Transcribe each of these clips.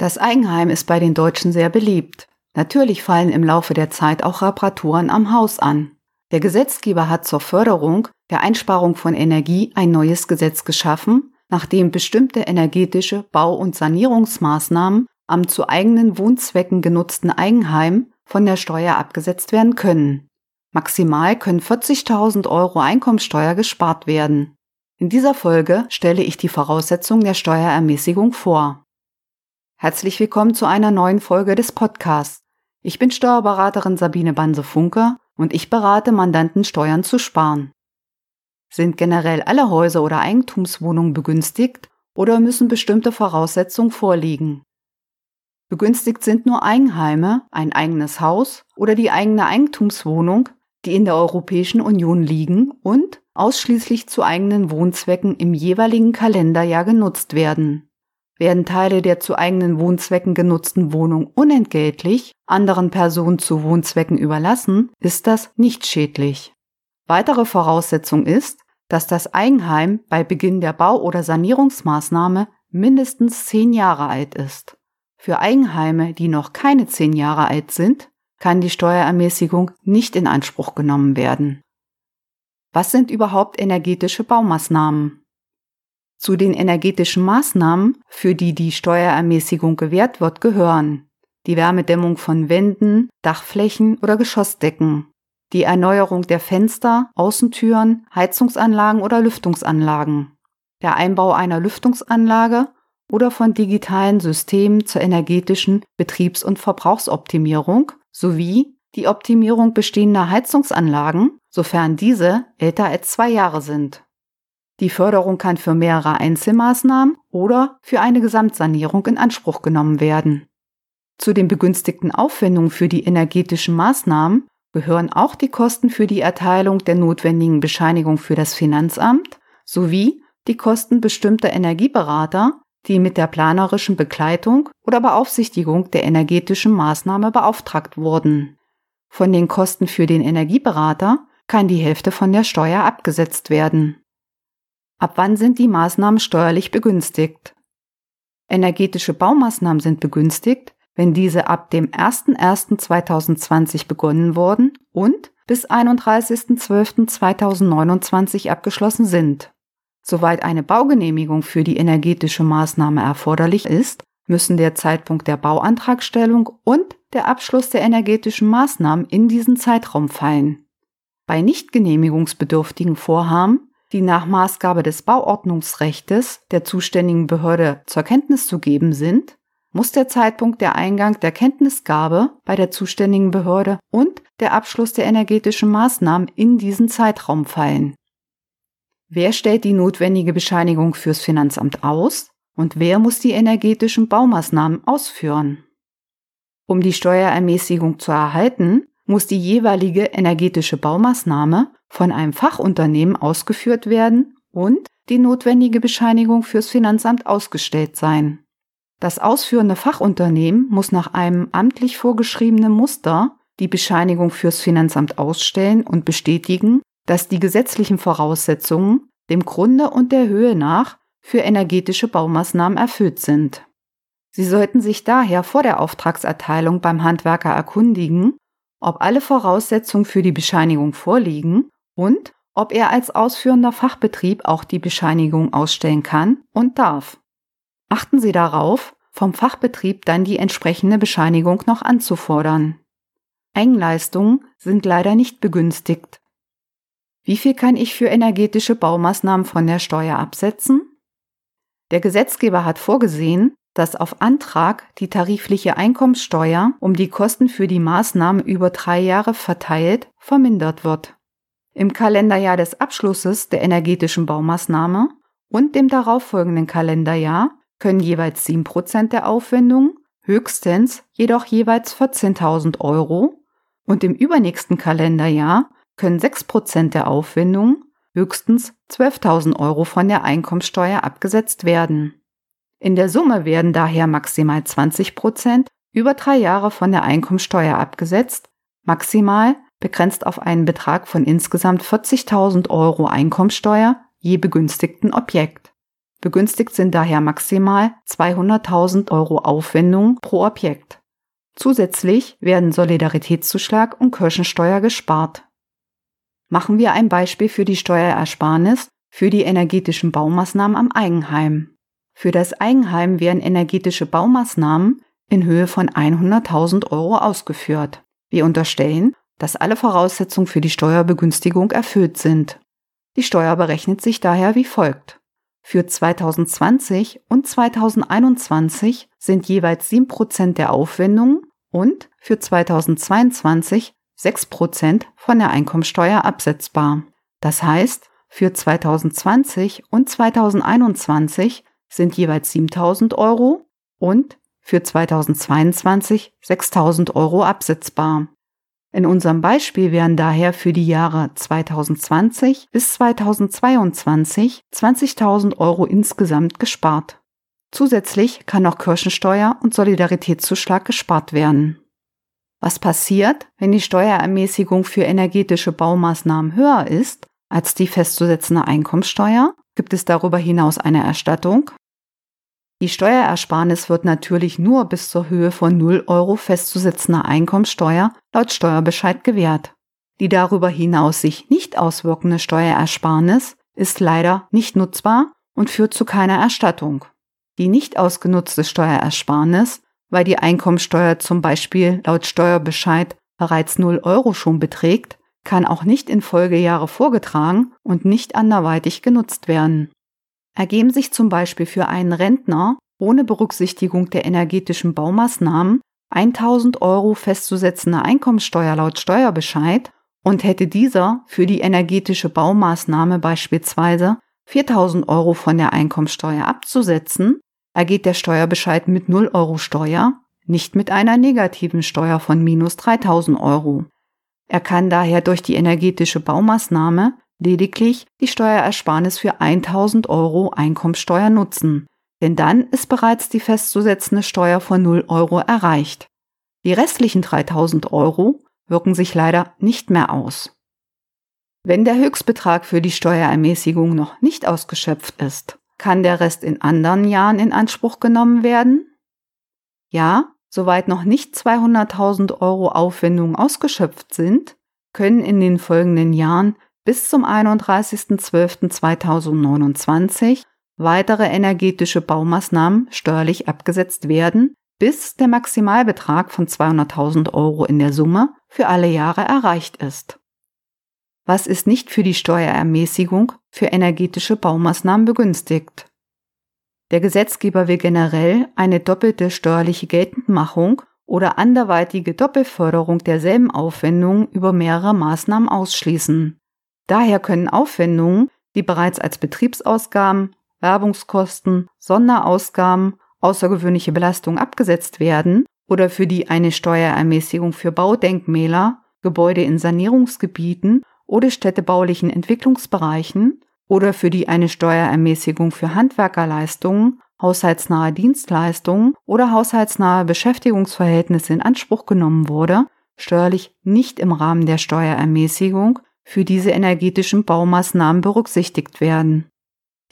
Das Eigenheim ist bei den Deutschen sehr beliebt. Natürlich fallen im Laufe der Zeit auch Reparaturen am Haus an. Der Gesetzgeber hat zur Förderung der Einsparung von Energie ein neues Gesetz geschaffen, nachdem bestimmte energetische Bau- und Sanierungsmaßnahmen am zu eigenen Wohnzwecken genutzten Eigenheim von der Steuer abgesetzt werden können. Maximal können 40.000 Euro Einkommensteuer gespart werden. In dieser Folge stelle ich die Voraussetzungen der Steuerermäßigung vor. Herzlich willkommen zu einer neuen Folge des Podcasts. Ich bin Steuerberaterin Sabine Banse-Funke und ich berate Mandanten, Steuern zu sparen. Sind generell alle Häuser oder Eigentumswohnungen begünstigt oder müssen bestimmte Voraussetzungen vorliegen? Begünstigt sind nur Eigenheime, ein eigenes Haus oder die eigene Eigentumswohnung, die in der Europäischen Union liegen und ausschließlich zu eigenen Wohnzwecken im jeweiligen Kalenderjahr genutzt werden. Werden Teile der zu eigenen Wohnzwecken genutzten Wohnung unentgeltlich anderen Personen zu Wohnzwecken überlassen, ist das nicht schädlich. Weitere Voraussetzung ist, dass das Eigenheim bei Beginn der Bau- oder Sanierungsmaßnahme mindestens zehn Jahre alt ist. Für Eigenheime, die noch keine zehn Jahre alt sind, kann die Steuerermäßigung nicht in Anspruch genommen werden. Was sind überhaupt energetische Baumaßnahmen? Zu den energetischen Maßnahmen, für die die Steuerermäßigung gewährt wird, gehören. Die Wärmedämmung von Wänden, Dachflächen oder Geschossdecken, die Erneuerung der Fenster, Außentüren, Heizungsanlagen oder Lüftungsanlagen, der Einbau einer Lüftungsanlage oder von digitalen Systemen zur energetischen Betriebs- und Verbrauchsoptimierung sowie die Optimierung bestehender Heizungsanlagen, sofern diese älter als zwei Jahre sind. Die Förderung kann für mehrere Einzelmaßnahmen oder für eine Gesamtsanierung in Anspruch genommen werden. Zu den begünstigten Aufwendungen für die energetischen Maßnahmen gehören auch die Kosten für die Erteilung der notwendigen Bescheinigung für das Finanzamt sowie die Kosten bestimmter Energieberater, die mit der planerischen Begleitung oder Beaufsichtigung der energetischen Maßnahme beauftragt wurden. Von den Kosten für den Energieberater kann die Hälfte von der Steuer abgesetzt werden. Ab wann sind die Maßnahmen steuerlich begünstigt? Energetische Baumaßnahmen sind begünstigt, wenn diese ab dem 01.01.2020 begonnen wurden und bis 31.12.2029 abgeschlossen sind. Soweit eine Baugenehmigung für die energetische Maßnahme erforderlich ist, müssen der Zeitpunkt der Bauantragstellung und der Abschluss der energetischen Maßnahmen in diesen Zeitraum fallen. Bei nicht genehmigungsbedürftigen Vorhaben die nach Maßgabe des Bauordnungsrechtes der zuständigen Behörde zur Kenntnis zu geben sind, muss der Zeitpunkt der Eingang der Kenntnisgabe bei der zuständigen Behörde und der Abschluss der energetischen Maßnahmen in diesen Zeitraum fallen. Wer stellt die notwendige Bescheinigung fürs Finanzamt aus und wer muss die energetischen Baumaßnahmen ausführen? Um die Steuerermäßigung zu erhalten, muss die jeweilige energetische Baumaßnahme von einem Fachunternehmen ausgeführt werden und die notwendige Bescheinigung fürs Finanzamt ausgestellt sein. Das ausführende Fachunternehmen muss nach einem amtlich vorgeschriebenen Muster die Bescheinigung fürs Finanzamt ausstellen und bestätigen, dass die gesetzlichen Voraussetzungen dem Grunde und der Höhe nach für energetische Baumaßnahmen erfüllt sind. Sie sollten sich daher vor der Auftragserteilung beim Handwerker erkundigen, ob alle Voraussetzungen für die Bescheinigung vorliegen und ob er als ausführender Fachbetrieb auch die Bescheinigung ausstellen kann und darf. Achten Sie darauf, vom Fachbetrieb dann die entsprechende Bescheinigung noch anzufordern. Eigenleistungen sind leider nicht begünstigt. Wie viel kann ich für energetische Baumaßnahmen von der Steuer absetzen? Der Gesetzgeber hat vorgesehen, dass auf Antrag die tarifliche Einkommenssteuer um die Kosten für die Maßnahmen über drei Jahre verteilt vermindert wird. Im Kalenderjahr des Abschlusses der energetischen Baumaßnahme und dem darauffolgenden Kalenderjahr können jeweils 7% der Aufwendungen, höchstens jedoch jeweils 14.000 Euro und im übernächsten Kalenderjahr können 6% der Aufwendungen, höchstens 12.000 Euro von der Einkommenssteuer abgesetzt werden. In der Summe werden daher maximal 20 Prozent über drei Jahre von der Einkommensteuer abgesetzt, maximal begrenzt auf einen Betrag von insgesamt 40.000 Euro Einkommensteuer je begünstigten Objekt. Begünstigt sind daher maximal 200.000 Euro Aufwendung pro Objekt. Zusätzlich werden Solidaritätszuschlag und Kirchensteuer gespart. Machen wir ein Beispiel für die Steuerersparnis für die energetischen Baumaßnahmen am Eigenheim. Für das Eigenheim werden energetische Baumaßnahmen in Höhe von 100.000 Euro ausgeführt. Wir unterstellen, dass alle Voraussetzungen für die Steuerbegünstigung erfüllt sind. Die Steuer berechnet sich daher wie folgt. Für 2020 und 2021 sind jeweils 7% der Aufwendungen und für 2022 6% von der Einkommensteuer absetzbar. Das heißt, für 2020 und 2021 sind jeweils 7000 Euro und für 2022 6000 Euro absetzbar. In unserem Beispiel werden daher für die Jahre 2020 bis 2022 20.000 Euro insgesamt gespart. Zusätzlich kann auch Kirchensteuer und Solidaritätszuschlag gespart werden. Was passiert, wenn die Steuerermäßigung für energetische Baumaßnahmen höher ist als die festzusetzende Einkommensteuer? Gibt es darüber hinaus eine Erstattung? Die Steuerersparnis wird natürlich nur bis zur Höhe von 0 Euro festzusetzender Einkommensteuer laut Steuerbescheid gewährt. Die darüber hinaus sich nicht auswirkende Steuerersparnis ist leider nicht nutzbar und führt zu keiner Erstattung. Die nicht ausgenutzte Steuerersparnis, weil die Einkommensteuer zum Beispiel laut Steuerbescheid bereits 0 Euro schon beträgt, kann auch nicht in Folgejahre vorgetragen und nicht anderweitig genutzt werden ergeben sich zum Beispiel für einen Rentner ohne Berücksichtigung der energetischen Baumaßnahmen 1000 Euro festzusetzende Einkommensteuer laut Steuerbescheid und hätte dieser für die energetische Baumaßnahme beispielsweise 4000 Euro von der Einkommensteuer abzusetzen, ergeht der Steuerbescheid mit 0 Euro Steuer, nicht mit einer negativen Steuer von minus 3000 Euro. Er kann daher durch die energetische Baumaßnahme lediglich die Steuerersparnis für 1000 Euro Einkommensteuer nutzen, denn dann ist bereits die festzusetzende Steuer von 0 Euro erreicht. Die restlichen 3000 Euro wirken sich leider nicht mehr aus. Wenn der Höchstbetrag für die Steuerermäßigung noch nicht ausgeschöpft ist, kann der Rest in anderen Jahren in Anspruch genommen werden? Ja, soweit noch nicht 200.000 Euro Aufwendungen ausgeschöpft sind, können in den folgenden Jahren bis zum 31.12.2029 weitere energetische Baumaßnahmen steuerlich abgesetzt werden, bis der Maximalbetrag von 200.000 Euro in der Summe für alle Jahre erreicht ist. Was ist nicht für die Steuerermäßigung für energetische Baumaßnahmen begünstigt? Der Gesetzgeber will generell eine doppelte steuerliche Geltendmachung oder anderweitige Doppelförderung derselben Aufwendungen über mehrere Maßnahmen ausschließen. Daher können Aufwendungen, die bereits als Betriebsausgaben, Werbungskosten, Sonderausgaben, außergewöhnliche Belastung abgesetzt werden oder für die eine Steuerermäßigung für Baudenkmäler, Gebäude in Sanierungsgebieten oder städtebaulichen Entwicklungsbereichen oder für die eine Steuerermäßigung für Handwerkerleistungen, haushaltsnahe Dienstleistungen oder haushaltsnahe Beschäftigungsverhältnisse in Anspruch genommen wurde, steuerlich nicht im Rahmen der Steuerermäßigung für diese energetischen Baumaßnahmen berücksichtigt werden.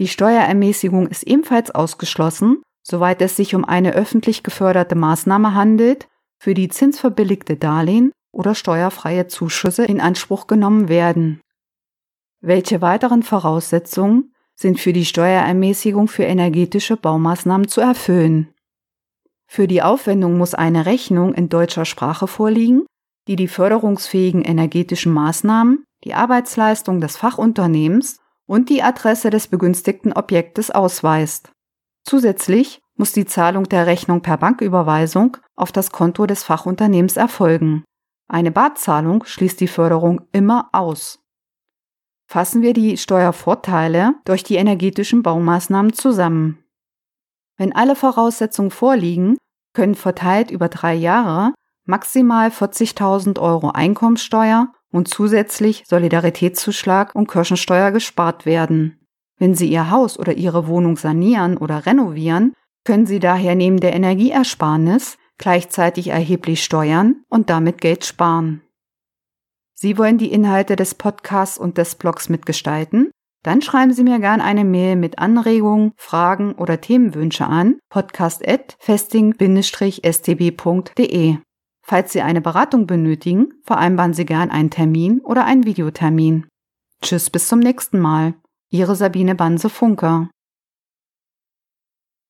Die Steuerermäßigung ist ebenfalls ausgeschlossen, soweit es sich um eine öffentlich geförderte Maßnahme handelt, für die zinsverbilligte Darlehen oder steuerfreie Zuschüsse in Anspruch genommen werden. Welche weiteren Voraussetzungen sind für die Steuerermäßigung für energetische Baumaßnahmen zu erfüllen? Für die Aufwendung muss eine Rechnung in deutscher Sprache vorliegen, die die förderungsfähigen energetischen Maßnahmen die Arbeitsleistung des Fachunternehmens und die Adresse des begünstigten Objektes ausweist. Zusätzlich muss die Zahlung der Rechnung per Banküberweisung auf das Konto des Fachunternehmens erfolgen. Eine Barzahlung schließt die Förderung immer aus. Fassen wir die Steuervorteile durch die energetischen Baumaßnahmen zusammen. Wenn alle Voraussetzungen vorliegen, können verteilt über drei Jahre maximal 40.000 Euro Einkommenssteuer und zusätzlich Solidaritätszuschlag und Kirchensteuer gespart werden. Wenn Sie Ihr Haus oder Ihre Wohnung sanieren oder renovieren, können Sie daher neben der Energieersparnis gleichzeitig erheblich steuern und damit Geld sparen. Sie wollen die Inhalte des Podcasts und des Blogs mitgestalten? Dann schreiben Sie mir gern eine Mail mit Anregungen, Fragen oder Themenwünsche an podcast@festing-stb.de. Falls Sie eine Beratung benötigen, vereinbaren Sie gern einen Termin oder einen Videotermin. Tschüss bis zum nächsten Mal. Ihre Sabine Banse-Funker.